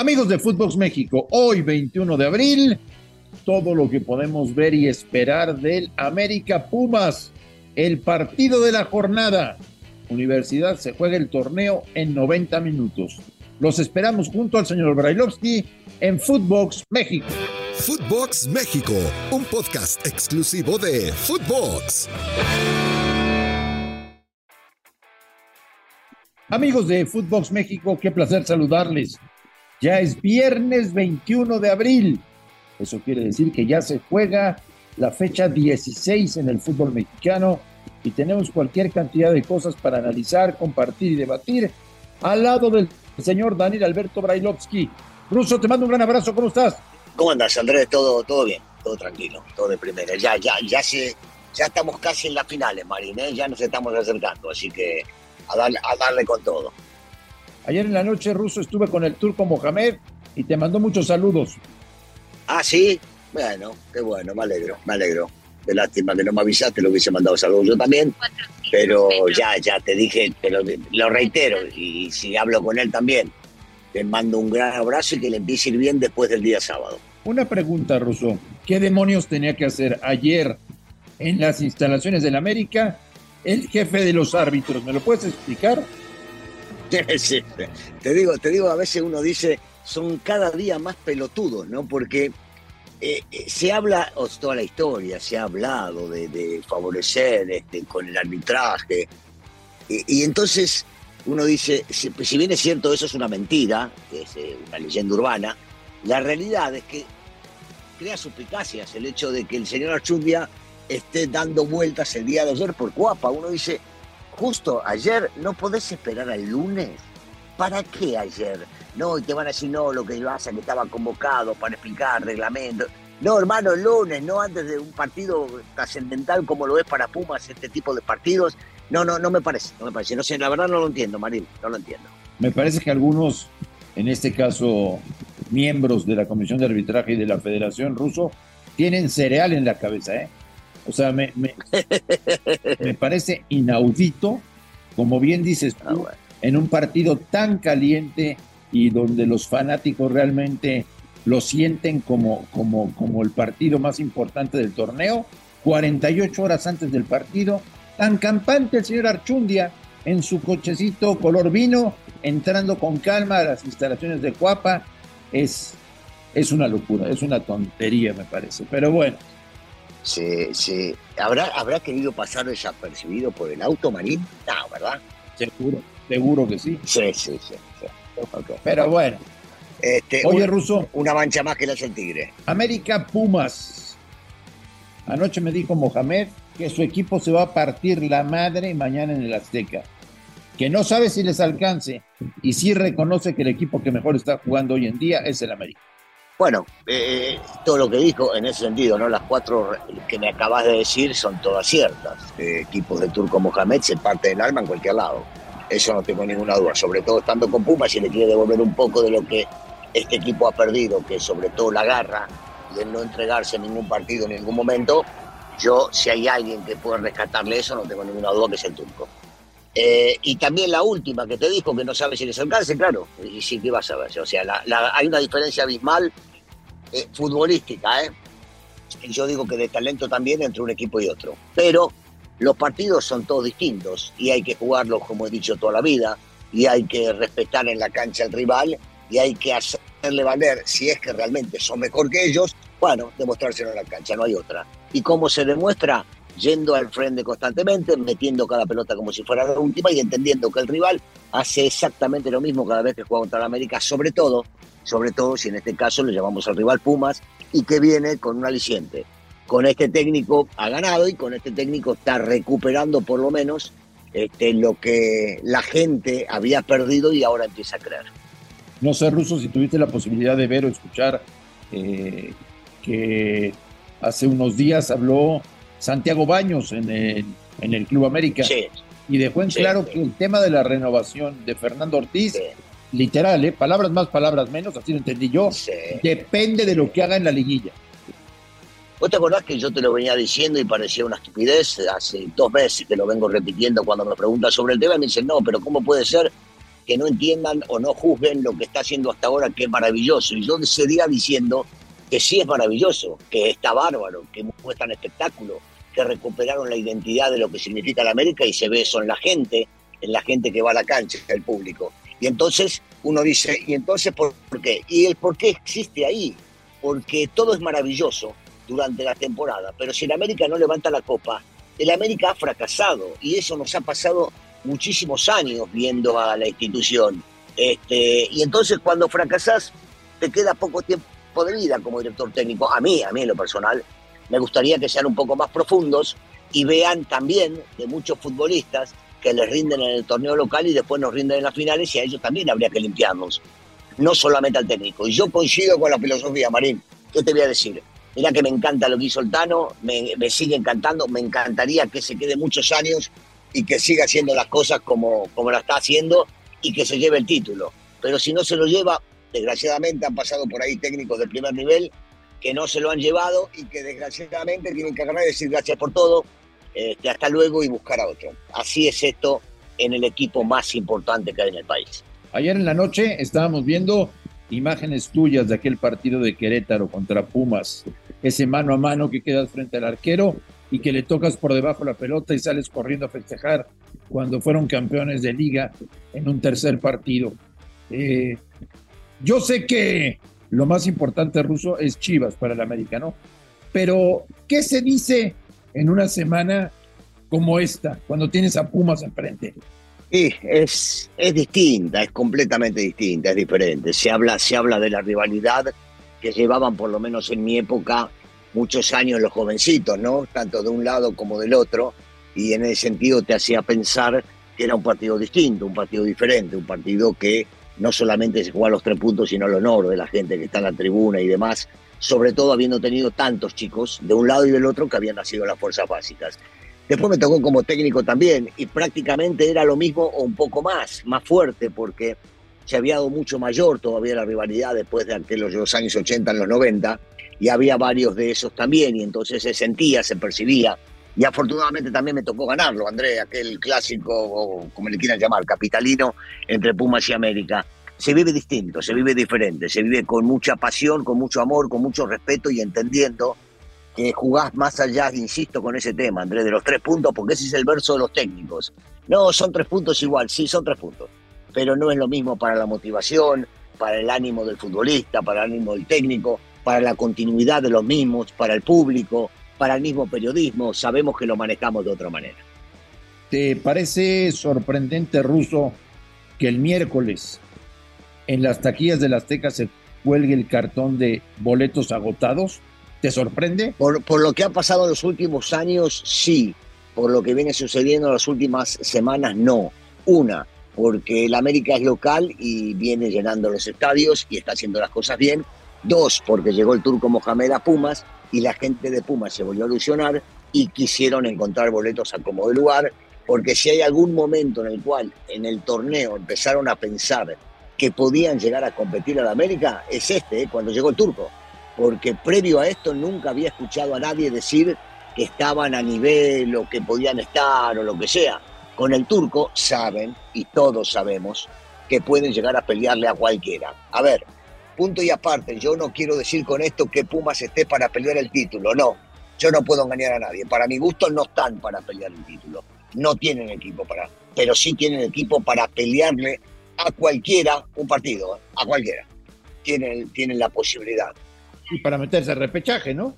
Amigos de Footbox México, hoy 21 de abril, todo lo que podemos ver y esperar del América Pumas, el partido de la jornada. Universidad se juega el torneo en 90 minutos. Los esperamos junto al señor Brailovsky en Footbox México. Footbox México, un podcast exclusivo de Footbox. Amigos de Footbox México, qué placer saludarles. Ya es viernes 21 de abril. Eso quiere decir que ya se juega la fecha 16 en el fútbol mexicano y tenemos cualquier cantidad de cosas para analizar, compartir y debatir al lado del señor Daniel Alberto Brailovsky. Ruso, te mando un gran abrazo, ¿cómo estás? ¿Cómo andas, Andrés? Todo, todo bien, todo tranquilo, todo de primera. Ya, ya, ya se, ya estamos casi en las finales, Marín, ¿eh? ya nos estamos acercando, así que a darle, a darle con todo. Ayer en la noche, Ruso, estuve con el turco Mohamed y te mandó muchos saludos. Ah, sí. Bueno, qué bueno, me alegro, me alegro. De lástima que no me avisaste, lo hubiese mandado saludos yo también. Pero ya, ya te dije, pero lo reitero, y si hablo con él también, te mando un gran abrazo y que le empiece a ir bien después del día sábado. Una pregunta, Ruso. ¿Qué demonios tenía que hacer ayer en las instalaciones del América el jefe de los árbitros? ¿Me lo puedes explicar? Te digo, te digo, a veces uno dice, son cada día más pelotudos, ¿no? Porque eh, eh, se habla, toda la historia, se ha hablado de, favorecer este, con el arbitraje. Y, entonces uno dice, si, bien es cierto, eso es una mentira, es eh, una leyenda urbana, la realidad es que crea suspicacias el hecho de que el señor Archundia esté dando vueltas el día de ayer por Cuapa. Uno dice, justo ayer, ¿no podés esperar al lunes? ¿Para qué ayer? No, y te van a decir, no, lo que pasa que estaba convocado para explicar reglamento. No, hermano, el lunes, no antes de un partido trascendental como lo es para Pumas, este tipo de partidos. No, no, no me parece, no me parece. No sé, la verdad no lo entiendo, Marín, no lo entiendo. Me parece que algunos, en este caso, miembros de la Comisión de Arbitraje y de la Federación Ruso, tienen cereal en la cabeza, ¿eh? O sea, me, me, parece inaudito, como bien dices tú, ah, en un partido tan caliente y donde los fanáticos realmente lo sienten como, como, como el partido más importante del torneo, 48 horas antes del partido, tan campante el señor Archundia en su cochecito color vino, entrando con calma a las instalaciones de Cuapa, es, es una locura, es una tontería me parece, pero bueno se, se, ¿habrá, ¿Habrá querido pasar desapercibido por el auto, Marín? No, ¿verdad? Seguro, seguro que sí. Sí, sí, sí. Pero bueno. Este, Oye, Ruso. Una mancha más que la el Tigre. América Pumas. Anoche me dijo Mohamed que su equipo se va a partir la madre mañana en el Azteca. Que no sabe si les alcance y sí reconoce que el equipo que mejor está jugando hoy en día es el América. Bueno, eh, todo lo que dijo en ese sentido, ¿no? Las cuatro que me acabas de decir son todas ciertas. Eh, equipos de Turco Mohamed se parte del alma en cualquier lado. Eso no tengo ninguna duda. Sobre todo estando con Pumas, si le quiere devolver un poco de lo que este equipo ha perdido, que sobre todo la garra y el no entregarse en ningún partido en ningún momento, yo, si hay alguien que pueda rescatarle eso, no tengo ninguna duda que es el Turco. Eh, y también la última que te dijo, que no sabe si les alcance, claro, y sí que vas a ver. O sea, hay una diferencia abismal eh, futbolística, ¿eh? Y yo digo que de talento también entre un equipo y otro. Pero los partidos son todos distintos y hay que jugarlos, como he dicho toda la vida, y hay que respetar en la cancha al rival y hay que hacerle valer, si es que realmente son mejor que ellos, bueno, demostrárselo en la cancha, no hay otra. ¿Y cómo se demuestra? Yendo al frente constantemente, metiendo cada pelota como si fuera la última y entendiendo que el rival hace exactamente lo mismo cada vez que juega contra la América, sobre todo sobre todo si en este caso le llamamos al rival Pumas y que viene con un aliciente. Con este técnico ha ganado y con este técnico está recuperando por lo menos este, lo que la gente había perdido y ahora empieza a creer. No sé, Ruso, si tuviste la posibilidad de ver o escuchar eh, que hace unos días habló Santiago Baños en el, en el Club América. Y dejó en claro que el tema de la renovación de Fernando Ortiz literal, ¿eh? palabras más, palabras menos, así lo entendí yo, depende de lo que haga en la liguilla. ¿Vos te acordás que yo te lo venía diciendo y parecía una estupidez? Hace dos meses que lo vengo repitiendo cuando me preguntas sobre el tema y me dicen, no, pero ¿cómo puede ser que no entiendan o no juzguen lo que está haciendo hasta ahora, que es maravilloso. Y yo seguía diciendo que sí es maravilloso, que está bárbaro, que muestran espectáculo, que recuperaron la identidad de lo que significa la América y se ve eso en la gente, en la gente que va a la cancha, el público. Y entonces uno dice, ¿y entonces por qué? Y el por qué existe ahí, porque todo es maravilloso durante la temporada, pero si el América no levanta la copa, el América ha fracasado y eso nos ha pasado muchísimos años viendo a la institución. Este, y entonces cuando fracasas, te queda poco tiempo de vida como director técnico. A mí, a mí en lo personal, me gustaría que sean un poco más profundos y vean también de muchos futbolistas que les rinden en el torneo local y después nos rinden en las finales y a ellos también habría que limpiarnos, no solamente al técnico. Y yo coincido con la filosofía, Marín. ¿Qué te voy a decir? Mira que me encanta lo que hizo el Tano, me, me sigue encantando, me encantaría que se quede muchos años y que siga haciendo las cosas como, como la está haciendo y que se lleve el título. Pero si no se lo lleva, desgraciadamente han pasado por ahí técnicos de primer nivel que no se lo han llevado y que desgraciadamente tienen que agarrar y decir gracias por todo, este, hasta luego y buscar a otro. Así es esto en el equipo más importante que hay en el país. Ayer en la noche estábamos viendo imágenes tuyas de aquel partido de Querétaro contra Pumas, ese mano a mano que quedas frente al arquero y que le tocas por debajo la pelota y sales corriendo a festejar cuando fueron campeones de liga en un tercer partido. Eh, yo sé que lo más importante ruso es Chivas para el americano, pero ¿qué se dice en una semana como esta, cuando tienes a Pumas enfrente? Sí, es, es distinta, es completamente distinta, es diferente. Se habla, se habla de la rivalidad que llevaban, por lo menos en mi época, muchos años los jovencitos, ¿no? Tanto de un lado como del otro, y en ese sentido te hacía pensar que era un partido distinto, un partido diferente, un partido que no solamente se juega los tres puntos, sino el honor de la gente que está en la tribuna y demás, sobre todo habiendo tenido tantos chicos de un lado y del otro que habían nacido en las fuerzas básicas. Después me tocó como técnico también y prácticamente era lo mismo o un poco más, más fuerte, porque se había dado mucho mayor todavía la rivalidad después de aquellos los años 80, en los 90, y había varios de esos también, y entonces se sentía, se percibía y afortunadamente también me tocó ganarlo, André, aquel clásico, o como le quieran llamar, capitalino entre Pumas y América. Se vive distinto, se vive diferente, se vive con mucha pasión, con mucho amor, con mucho respeto y entendiendo que jugás más allá, insisto con ese tema, André, de los tres puntos, porque ese es el verso de los técnicos. No, son tres puntos igual, sí, son tres puntos, pero no es lo mismo para la motivación, para el ánimo del futbolista, para el ánimo del técnico, para la continuidad de los mismos, para el público, para el mismo periodismo, sabemos que lo manejamos de otra manera. ¿Te parece sorprendente, Ruso, que el miércoles en las taquillas de la Azteca se cuelgue el cartón de boletos agotados? ¿Te sorprende? Por, por lo que ha pasado en los últimos años, sí. Por lo que viene sucediendo en las últimas semanas, no. Una, porque el América es local y viene llenando los estadios y está haciendo las cosas bien. Dos, porque llegó el turco Mohamed a Pumas y la gente de Pumas se volvió a ilusionar y quisieron encontrar boletos a como de lugar, porque si hay algún momento en el cual en el torneo empezaron a pensar que podían llegar a competir a la América, es este, ¿eh? cuando llegó el turco, porque previo a esto nunca había escuchado a nadie decir que estaban a nivel o que podían estar o lo que sea. Con el turco saben, y todos sabemos, que pueden llegar a pelearle a cualquiera. A ver, punto y aparte, yo no quiero decir con esto que Pumas esté para pelear el título, no. Yo no puedo engañar a nadie. Para mi gusto no están para pelear el título. No tienen equipo para, pero sí tienen equipo para pelearle a cualquiera un partido, ¿eh? a cualquiera. Tienen, tienen la posibilidad. Y para meterse al repechaje, ¿no?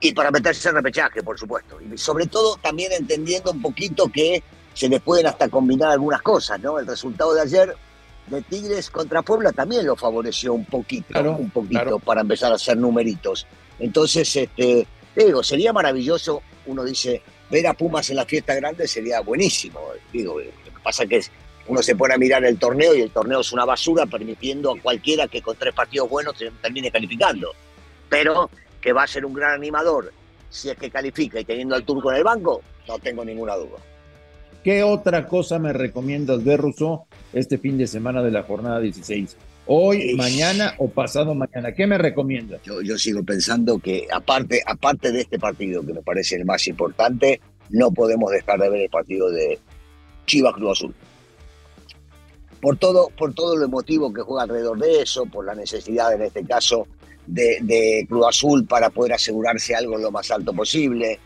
Y para meterse al repechaje, por supuesto. Y sobre todo también entendiendo un poquito que se les pueden hasta combinar algunas cosas, ¿no? El resultado de ayer de Tigres contra Puebla también lo favoreció un poquito, un poquito para empezar a hacer numeritos. Entonces, este, digo, sería maravilloso, uno dice, ver a Pumas en la fiesta grande sería buenísimo. Digo, lo que pasa es que uno se pone a mirar el torneo y el torneo es una basura, permitiendo a cualquiera que con tres partidos buenos termine calificando. Pero que va a ser un gran animador si es que califica y teniendo al turco en el banco, no tengo ninguna duda. ¿Qué otra cosa me recomiendas ver, Russo, este fin de semana de la jornada 16? Hoy, mañana o pasado mañana. ¿Qué me recomiendas? Yo, yo sigo pensando que aparte, aparte de este partido, que me parece el más importante, no podemos dejar de ver el partido de Chivas Cruz Azul. por todo, por todo lo emotivo que juega alrededor de eso, por la necesidad en este caso de, de Cruz Azul para poder asegurarse algo lo más alto posible,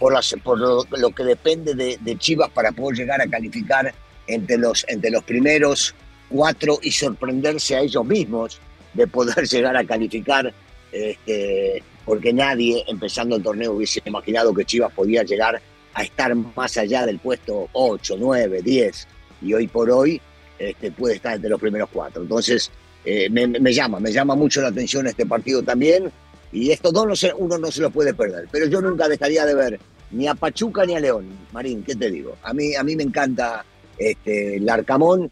por, lo, que depende de, Chivas para poder llegar a calificar entre los, entre los primeros cuatro y sorprenderse a ellos mismos de poder llegar a calificar, este, porque nadie empezando el torneo hubiese imaginado que Chivas podía llegar a estar más allá del puesto 8, 9, 10, y hoy por hoy este, puede estar entre los primeros cuatro. Entonces, eh, me, llama, me llama mucho la atención este partido también, y estos dos se, uno no se lo puede perder, pero yo nunca dejaría de ver ni a Pachuca ni a León, Marín, ¿qué te digo? A mí, a mí me encanta este, el Arcamón,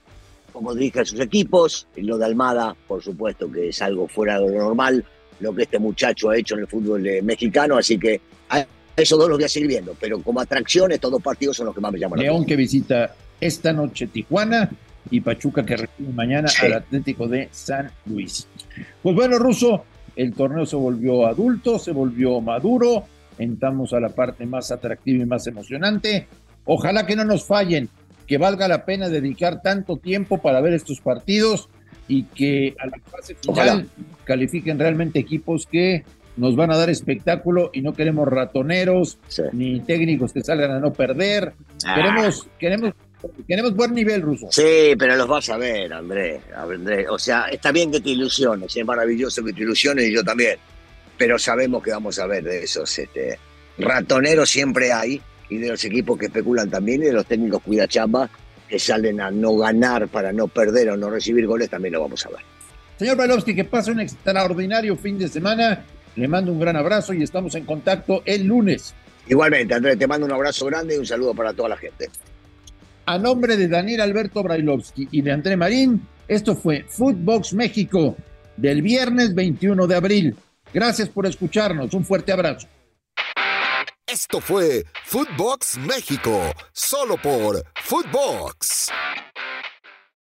como dirige a sus equipos, y lo de Almada, por supuesto que es algo fuera de lo normal, lo que este muchacho ha hecho en el fútbol eh, mexicano, así que a esos dos los voy a seguir viendo, pero como atracción estos dos partidos son los que más me llaman. León que visita esta noche Tijuana y Pachuca que recibe mañana al Atlético de San Luis. Pues bueno, Ruso, el torneo se volvió adulto, se volvió maduro, entramos a la parte más atractiva y más emocionante. Ojalá que no nos fallen, que valga la pena dedicar tanto tiempo para ver estos partidos y que a la fase final califiquen realmente equipos que nos van a dar espectáculo y no queremos ratoneros ni técnicos que salgan a no perder. Ah. Queremos, queremos Queremos buen nivel, Ruso. Sí, pero los vas a ver, André. André. O sea, está bien que te ilusiones, es maravilloso que te ilusiones y yo también. Pero sabemos que vamos a ver de esos este, ratoneros siempre hay y de los equipos que especulan también y de los técnicos cuida chamba que salen a no ganar para no perder o no recibir goles también lo vamos a ver. Señor Balovsky, que pase un extraordinario fin de semana. Le mando un gran abrazo y estamos en contacto el lunes. Igualmente, Andrés, te mando un abrazo grande y un saludo para toda la gente. A nombre de Daniel Alberto Brailovsky y de André Marín, esto fue Footbox México del viernes 21 de abril. Gracias por escucharnos. Un fuerte abrazo. Esto fue Footbox México, solo por Footbox.